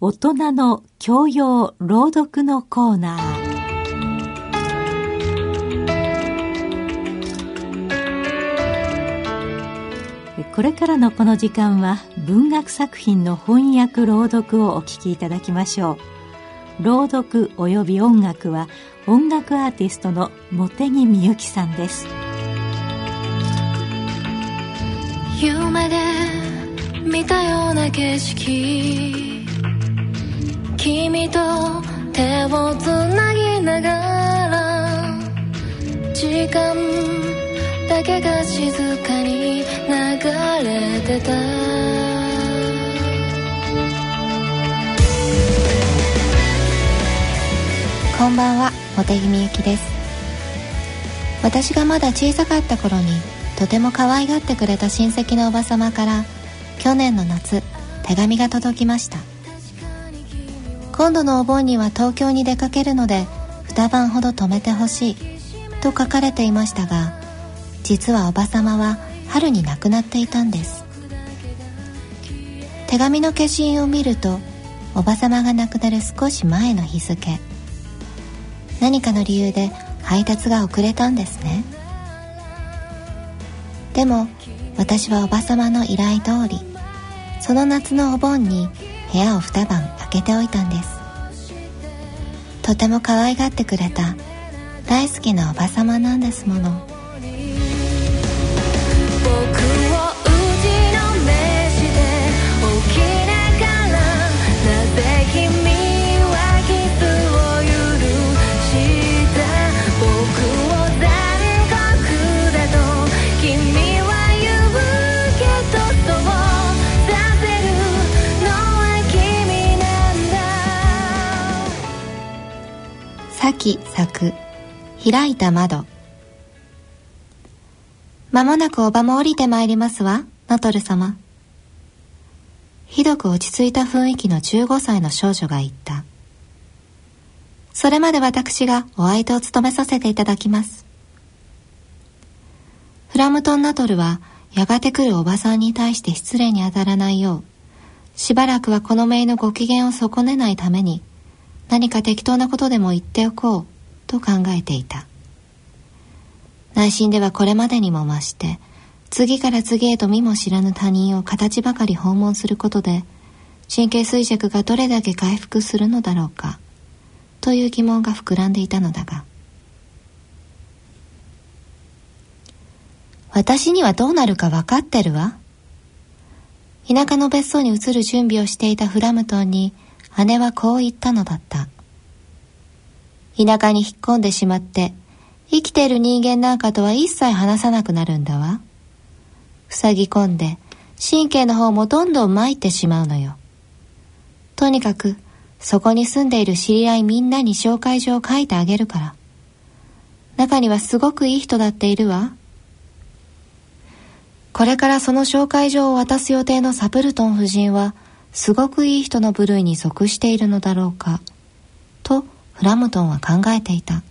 大人の教養朗読のコーナー。これからのこの時間は文学作品の翻訳朗読をお聞きいただきましょう。朗読及び音楽は音楽アーティストの茂木みゆきさんです。夢で見たような景色。君と手をつなぎながら時間だけが静かに流れてた。こんばんは茂木みゆきです。私がまだ小さかった頃にとても可愛がってくれた親戚のおばさまから去年の夏手紙が届きました。今度のお盆には東京に出かけるので二晩ほど泊めてほしいと書かれていましたが実はおばさまは春に亡くなっていたんです。手紙の消印を見るとおばさまが亡くなる少し前の日付。何かの理由で配達が遅れたんですね。でも私はおばさまの依頼通りその夏のお盆に部屋を二晩けておいたんです。とても可愛がってくれた大好きなおばさまなんですもの。く開いた窓。まもなくおばも降りてまいりますわナトル様。ひどく落ち着いた雰囲気の15歳の少女が言った。それまで私がお相手を務めさせていただきます。フラムトンナトルはやがて来るおばさんに対して失礼に当たらないようしばらくはこの姪のご機嫌を損ねないために何か適当なことでも言っておこうと考えていた。内心ではこれまでにも増して次から次へと見も知らぬ他人を形ばかり訪問することで神経衰弱がどれだけ回復するのだろうかという疑問が膨らんでいたのだが。私にはどうなるか分かってるわ。田舎の別荘に移る準備をしていたフラムトンに姉はこう言ったのだった。田舎に引っ込んでしまって、生きている人間なんかとは一切話さなくなるんだわ。塞ぎ込んで、神経の方もどんどん参ってしまうのよ。とにかく、そこに住んでいる知り合いみんなに紹介状を書いてあげるから。中にはすごくいい人だっているわ。これからその紹介状を渡す予定のサプルトン夫人は、すごくいい人の部類に属しているのだろうかとフラムトンは考えていた。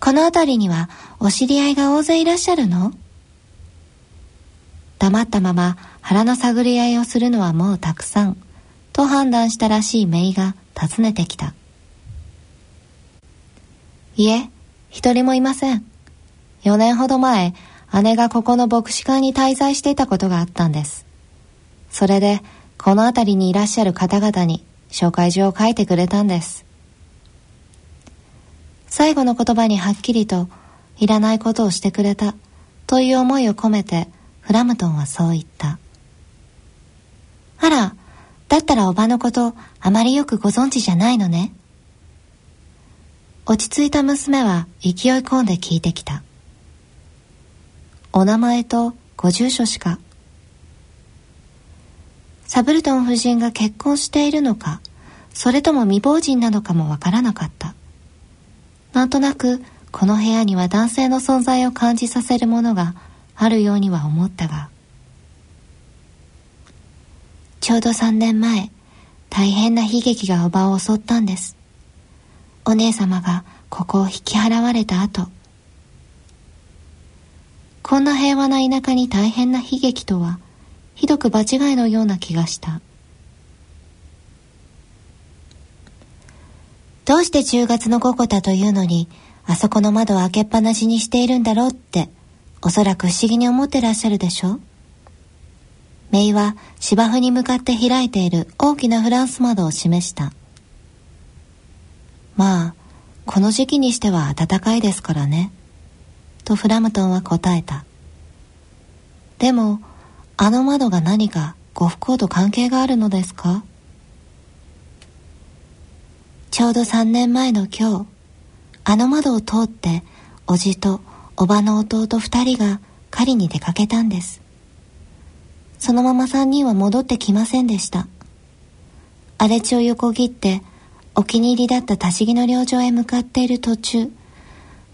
この辺りにはお知り合いが大勢いらっしゃるの？黙ったまま腹の探り合いをするのはもうたくさんと判断したらしいメイが訪ねてきた。いえ一人もいません。4年ほど前姉がここの牧師館に滞在していたことがあったんです。それで、この辺りにいらっしゃる方々に紹介状を書いてくれたんです。最後の言葉にはっきりと、いらないことをしてくれた、という思いを込めて、フラムトンはそう言った。あら、だったらおばのことあまりよくご存知じゃないのね。落ち着いた娘は勢い込んで聞いてきた。お名前とご住所しかサブルトン夫人が結婚しているのか、それとも未亡人なのかもわからなかった。なんとなく、この部屋には男性の存在を感じさせるものがあるようには思ったが。ちょうど3年前、大変な悲劇がおばを襲ったんです。お姉様がここを引き払われた後。こんな平和な田舎に大変な悲劇とは、ひどく場違いのような気がした。どうして10月の午後だというのにあそこの窓を開けっぱなしにしているんだろうっておそらく不思議に思ってらっしゃるでしょう。メイは芝生に向かって開いている大きなフランス窓を示した。まあこの時期にしては暖かいですからね。とフラムトンは答えた。でもあの窓が何かご不幸と関係があるのですか？ちょうど3年前の今日、あの窓を通って、おじとおばの弟二人が狩りに出かけたんです。そのまま三人は戻ってきませんでした。荒れ地を横切って、お気に入りだった多木の領場へ向かっている途中、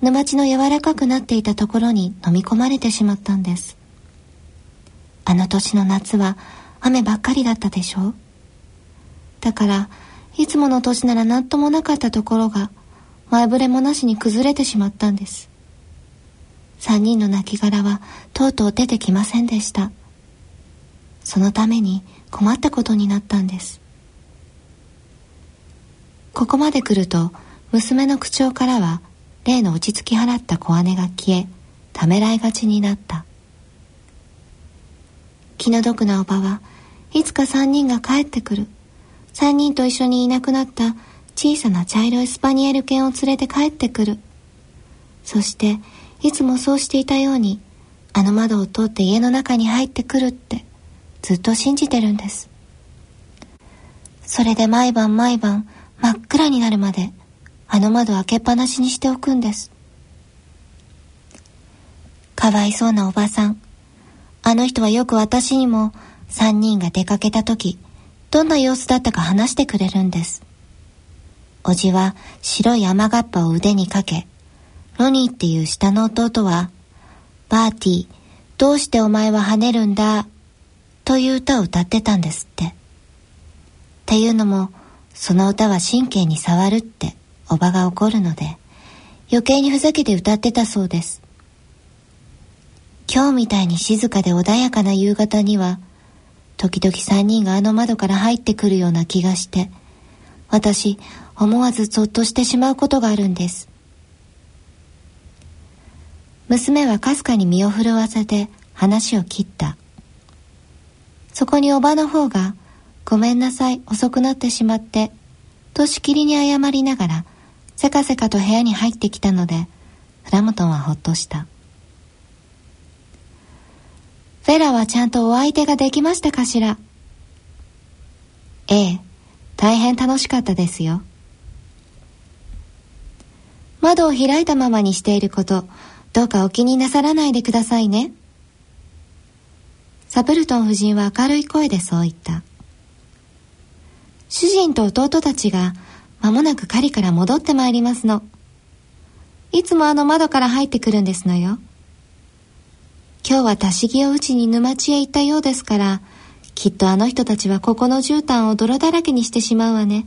沼地の柔らかくなっていたところに飲み込まれてしまったんです。あの年の夏は雨ばっかりだったでしょう？だから、いつもの年なら何ともなかったところが、前触れもなしに崩れてしまったんです。三人の亡骸はとうとう出てきませんでした。そのために困ったことになったんです。ここまで来ると、娘の口調からは、例の落ち着き払った小姉が消え、ためらいがちになった。気の毒なおばはいつか三人が帰ってくる。三人と一緒にいなくなった小さな茶色いスパニエル犬を連れて帰ってくる。そして、いつもそうしていたように、あの窓を通って家の中に入ってくるって、ずっと信じてるんです。それで毎晩毎晩真っ暗になるまで、あの窓開けっぱなしにしておくんです。かわいそうなおばさん。あの人はよく私にも三人が出かけた時、どんな様子だったか話してくれるんです。おじは白い雨がっぱを腕にかけ、ロニーっていう下の弟は、バーティー、どうしてお前は跳ねるんだ、という歌を歌ってたんですって。っていうのも、その歌は神経に触るっておばが怒るので、余計にふざけて歌ってたそうです。今日みたいに静かで穏やかな夕方には、時々三人があの窓から入ってくるような気がして、私、思わずぞっとしてしまうことがあるんです。娘はかすかに身を震わせて話を切った。そこにおばの方が、ごめんなさい、遅くなってしまって、としきりに謝りながら、せかせかと部屋に入ってきたので、フラムトンはほっとした。フェラはちゃんとお相手ができましたかしら？ええ、大変楽しかったですよ。窓を開いたままにしていること、どうかお気になさらないでくださいね。サプルトン夫人は明るい声でそう言った。主人と弟たちが間もなく狩りから戻ってまいりますの。いつもあの窓から入ってくるんですのよ。今日はたしぎを打ちに沼地へ行ったようですから、きっとあの人たちはここの絨毯を泥だらけにしてしまうわね。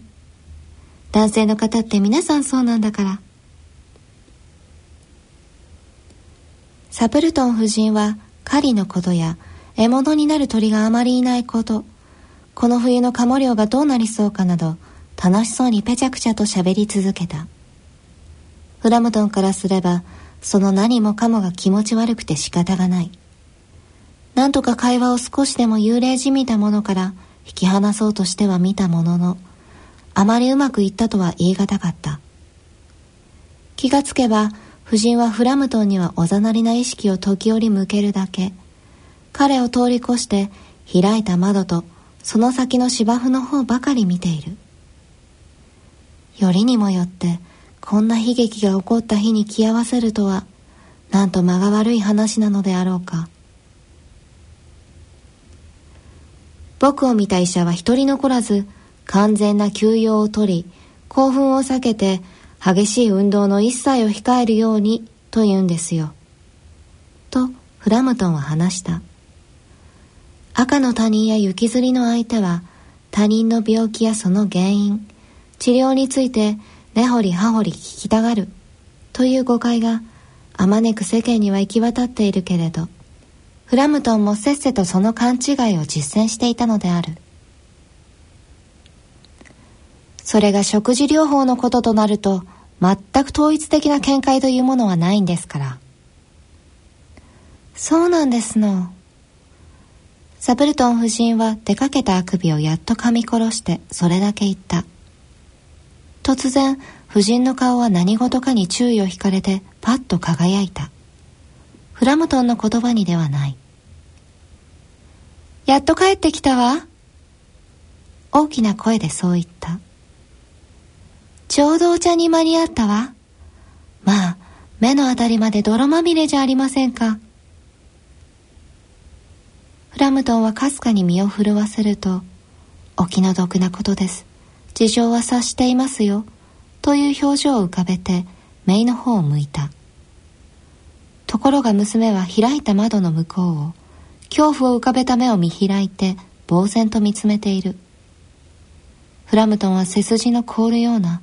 男性の方って皆さんそうなんだから。サプルトン夫人は狩りのことや獲物になる鳥があまりいないこと、この冬の鴨漁がどうなりそうかなど、楽しそうにぺちゃくちゃと喋り続けた。フラムトンからすれば、その何もかもが気持ち悪くて仕方がない。なんとか会話を少しでも幽霊じみたものから引き離そうとしては見たものの、あまりうまくいったとは言い難かった。気がつけば、夫人はフラムトンにはおざなりな意識を時折向けるだけ。彼を通り越して開いた窓とその先の芝生の方ばかり見ている。よりにもよってこんな悲劇が起こった日に気合わせるとは、なんと間が悪い話なのであろうか。僕を見た医者は一人残らず、完全な休養をとり、興奮を避けて、激しい運動の一切を控えるように、と言うんですよ。と、フラムトンは話した。赤の他人や行きずりの相手は、他人の病気やその原因、治療について根掘り葉掘り聞きたがる。という誤解があまねく世間には行き渡っているけれどフラムトンもせっせとその勘違いを実践していたのである。それが食事療法のこととなると全く統一的な見解というものはないんですから。そうなんですの。サブルトン夫人は出かけたあくびをやっと噛み殺してそれだけ言った。突然夫人の顔は何事かに注意を惹かれてパッと輝いた。フラムトンの言葉にではない。やっと帰ってきたわ。大きな声でそう言った。ちょうどお茶に間に合ったわ。まあ目のあたりまで泥まみれじゃありませんか。フラムトンはかすかに身を震わせるとお気の毒なことです。事情は察していますよという表情を浮かべて姪の方を向いた。ところが娘は開いた窓の向こうを恐怖を浮かべた目を見開いて呆然と見つめている。フラムトンは背筋の凍るような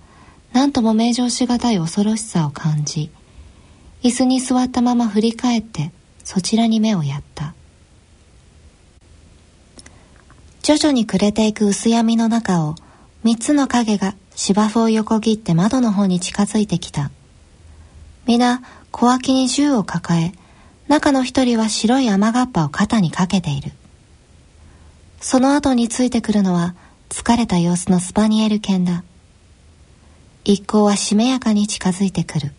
何とも名状しがたい恐ろしさを感じ椅子に座ったまま振り返ってそちらに目をやった。徐々に暮れていく薄闇の中を三つの影が芝生を横切って窓の方に近づいてきた。皆、小脇に銃を抱え、中の一人は白い雨がっぱを肩にかけている。その後についてくるのは疲れた様子のスパニエル犬だ。一行はしめやかに近づいてくる。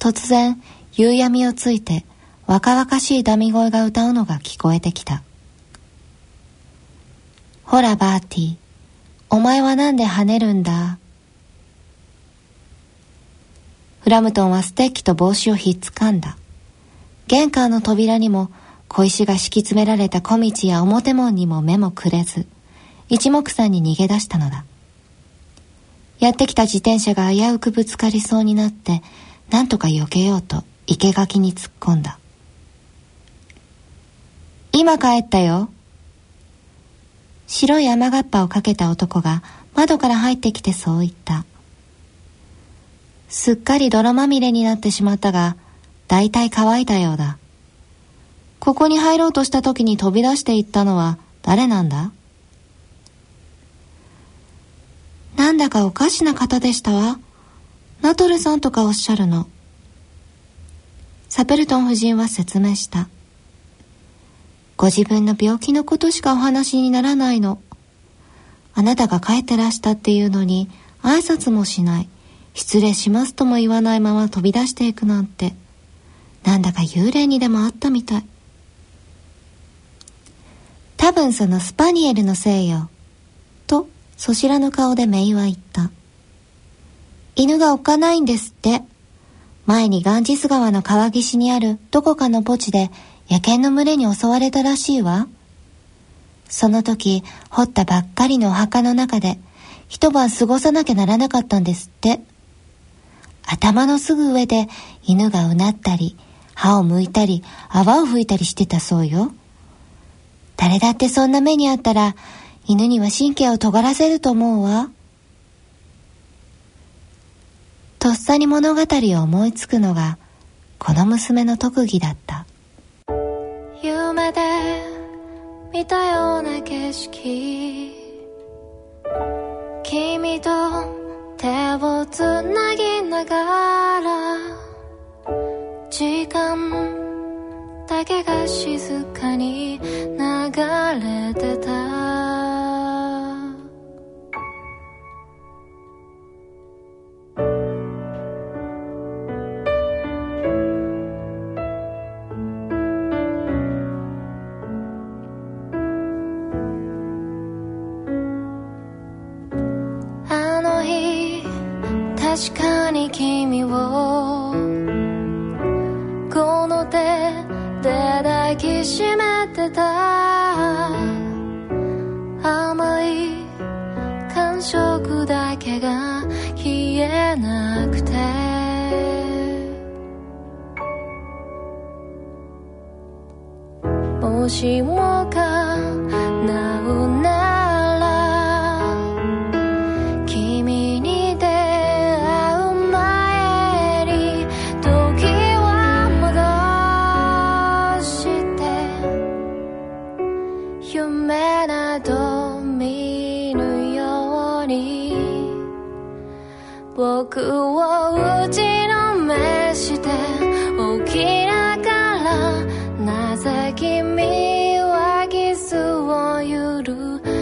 突然、夕闇をついて若々しいダミ声が歌うのが聞こえてきた。ほらバーティー、お前はなんで跳ねるんだ？フラムトンはステッキと帽子をひっつかんだ。玄関の扉にも小石が敷き詰められた小道や表門にも目もくれず、一目散に逃げ出したのだ。やってきた自転車が危うくぶつかりそうになって、なんとか避けようと生垣に突っ込んだ。今帰ったよ。白い雨がっぱをかけた男が窓から入ってきてそう言った。すっかり泥まみれになってしまったが、だいたい乾いたようだ。ここに入ろうとした時に飛び出していったのは誰なんだ？なんだかおかしな方でしたわ。ナトルさんとかおっしゃるの。サペルトン夫人は説明した。ご自分の病気のことしかお話にならないの。あなたが帰ってらしたっていうのに挨拶もしない。失礼しますとも言わないまま飛び出していくなんて。なんだか幽霊にでもあったみたい。多分そのスパニエルのせいよ。と、そしらの顔でメイは言った。犬がおっかないんですって。前にガンジス川の川岸にあるどこかの墓地で野犬の群れに襲われたらしいわ。その時、掘ったばっかりのお墓の中で、一晩過ごさなきゃならなかったんですって。頭のすぐ上で犬がうなったり、歯をむいたり、泡を吹いたりしてたそうよ。誰だってそんな目にあったら、犬には神経を尖らせると思うわ。とっさに物語を思いつくのが、この娘の特技だった。で見たような景色。君と手をつなぎながら時間だけが静かに流れてた。しもか 하루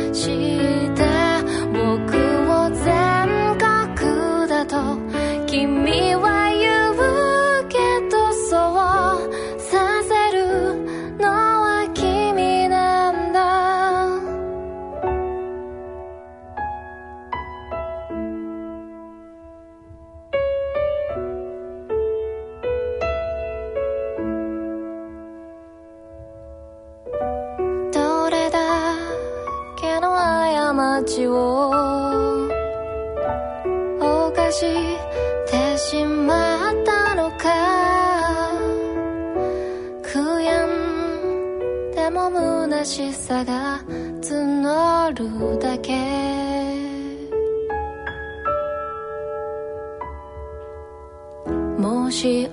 してしまったのか。悔やんでも虚しさが募るだけ。もし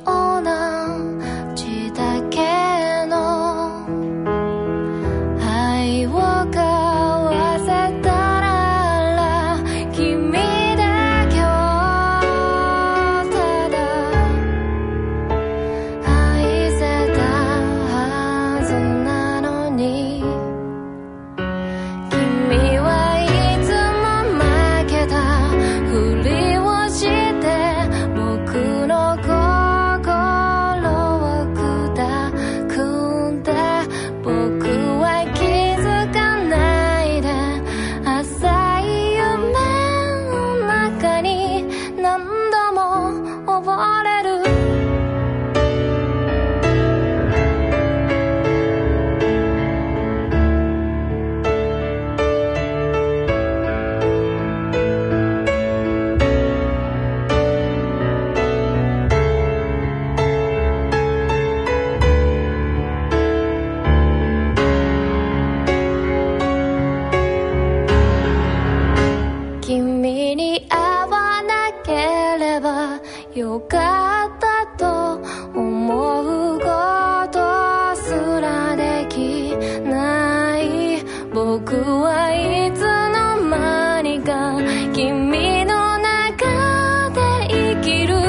quiero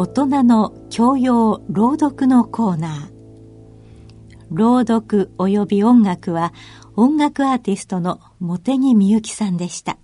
大人の教養朗読のコーナー。朗読及び音楽は音楽アーティストの茂木みゆきさんでした。